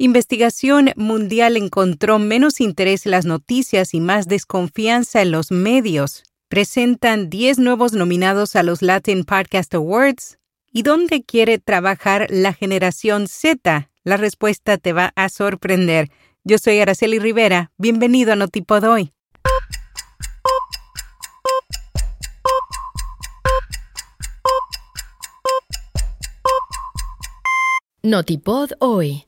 Investigación mundial encontró menos interés en las noticias y más desconfianza en los medios. Presentan 10 nuevos nominados a los Latin Podcast Awards. ¿Y dónde quiere trabajar la generación Z? La respuesta te va a sorprender. Yo soy Araceli Rivera. Bienvenido a Notipod hoy. Notipod hoy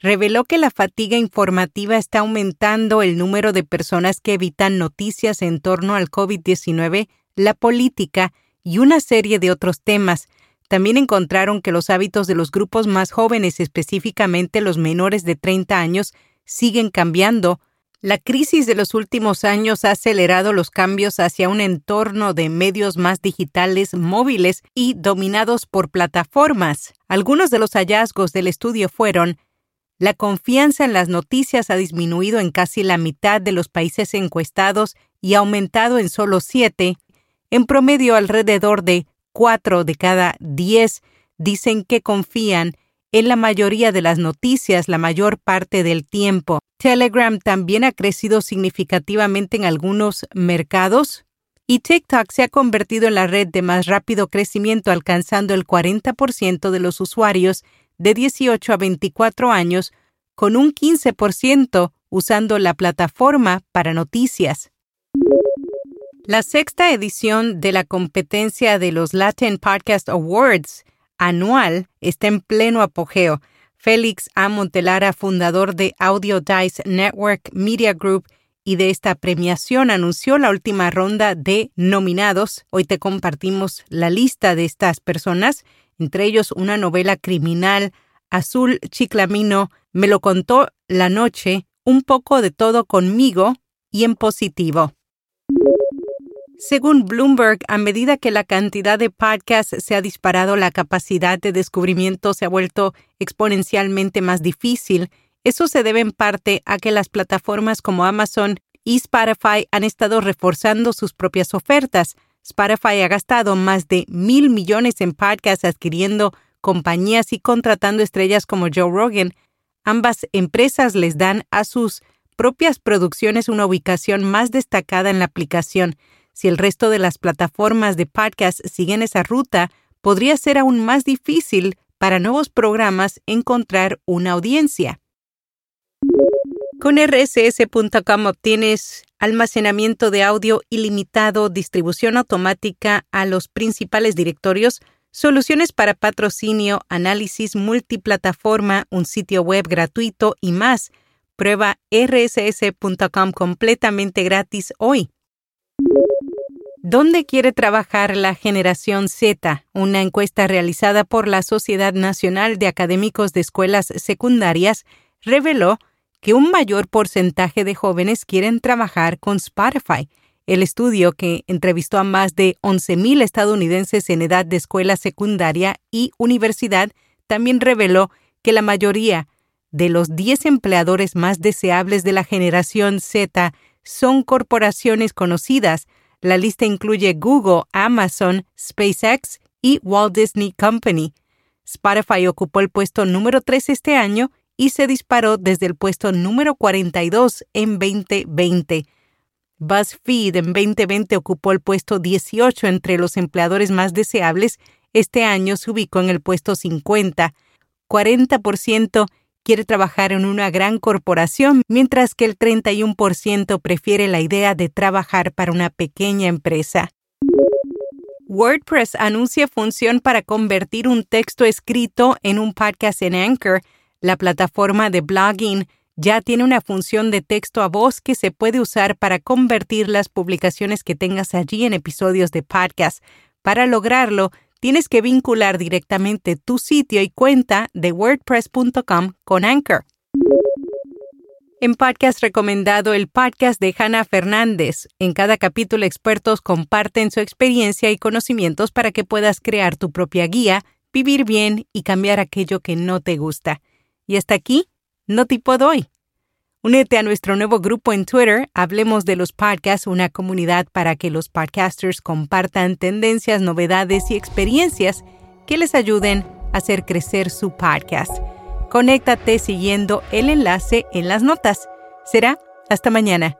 reveló que la fatiga informativa está aumentando el número de personas que evitan noticias en torno al COVID-19, la política y una serie de otros temas. También encontraron que los hábitos de los grupos más jóvenes, específicamente los menores de 30 años, siguen cambiando. La crisis de los últimos años ha acelerado los cambios hacia un entorno de medios más digitales, móviles y dominados por plataformas. Algunos de los hallazgos del estudio fueron la confianza en las noticias ha disminuido en casi la mitad de los países encuestados y ha aumentado en solo siete. En promedio, alrededor de cuatro de cada diez dicen que confían en la mayoría de las noticias la mayor parte del tiempo. Telegram también ha crecido significativamente en algunos mercados y TikTok se ha convertido en la red de más rápido crecimiento alcanzando el 40% de los usuarios de 18 a 24 años con un 15% usando la plataforma para noticias. La sexta edición de la competencia de los Latin Podcast Awards anual está en pleno apogeo. Félix A. Montelara, fundador de Audio Dice Network Media Group y de esta premiación, anunció la última ronda de nominados. Hoy te compartimos la lista de estas personas entre ellos una novela criminal, Azul Chiclamino, me lo contó la noche, un poco de todo conmigo y en positivo. Según Bloomberg, a medida que la cantidad de podcasts se ha disparado, la capacidad de descubrimiento se ha vuelto exponencialmente más difícil. Eso se debe en parte a que las plataformas como Amazon y Spotify han estado reforzando sus propias ofertas, Spotify ha gastado más de mil millones en podcasts adquiriendo compañías y contratando estrellas como Joe Rogan. Ambas empresas les dan a sus propias producciones una ubicación más destacada en la aplicación. Si el resto de las plataformas de podcasts siguen esa ruta, podría ser aún más difícil para nuevos programas encontrar una audiencia. Con rss.com obtienes almacenamiento de audio ilimitado, distribución automática a los principales directorios, soluciones para patrocinio, análisis multiplataforma, un sitio web gratuito y más. Prueba rss.com completamente gratis hoy. ¿Dónde quiere trabajar la generación Z? Una encuesta realizada por la Sociedad Nacional de Académicos de Escuelas Secundarias reveló que un mayor porcentaje de jóvenes quieren trabajar con Spotify. El estudio, que entrevistó a más de 11.000 estadounidenses en edad de escuela secundaria y universidad, también reveló que la mayoría de los 10 empleadores más deseables de la generación Z son corporaciones conocidas. La lista incluye Google, Amazon, SpaceX y Walt Disney Company. Spotify ocupó el puesto número 3 este año y se disparó desde el puesto número 42 en 2020. BuzzFeed en 2020 ocupó el puesto 18 entre los empleadores más deseables. Este año se ubicó en el puesto 50. 40% quiere trabajar en una gran corporación, mientras que el 31% prefiere la idea de trabajar para una pequeña empresa. WordPress anuncia función para convertir un texto escrito en un podcast en Anchor la plataforma de blogging ya tiene una función de texto a voz que se puede usar para convertir las publicaciones que tengas allí en episodios de podcast. Para lograrlo, tienes que vincular directamente tu sitio y cuenta de wordpress.com con Anchor. En podcast recomendado el podcast de Hannah Fernández. En cada capítulo expertos comparten su experiencia y conocimientos para que puedas crear tu propia guía, vivir bien y cambiar aquello que no te gusta. Y hasta aquí, no te puedo hoy. Únete a nuestro nuevo grupo en Twitter, Hablemos de los Podcasts, una comunidad para que los podcasters compartan tendencias, novedades y experiencias que les ayuden a hacer crecer su podcast. Conéctate siguiendo el enlace en las notas. Será hasta mañana.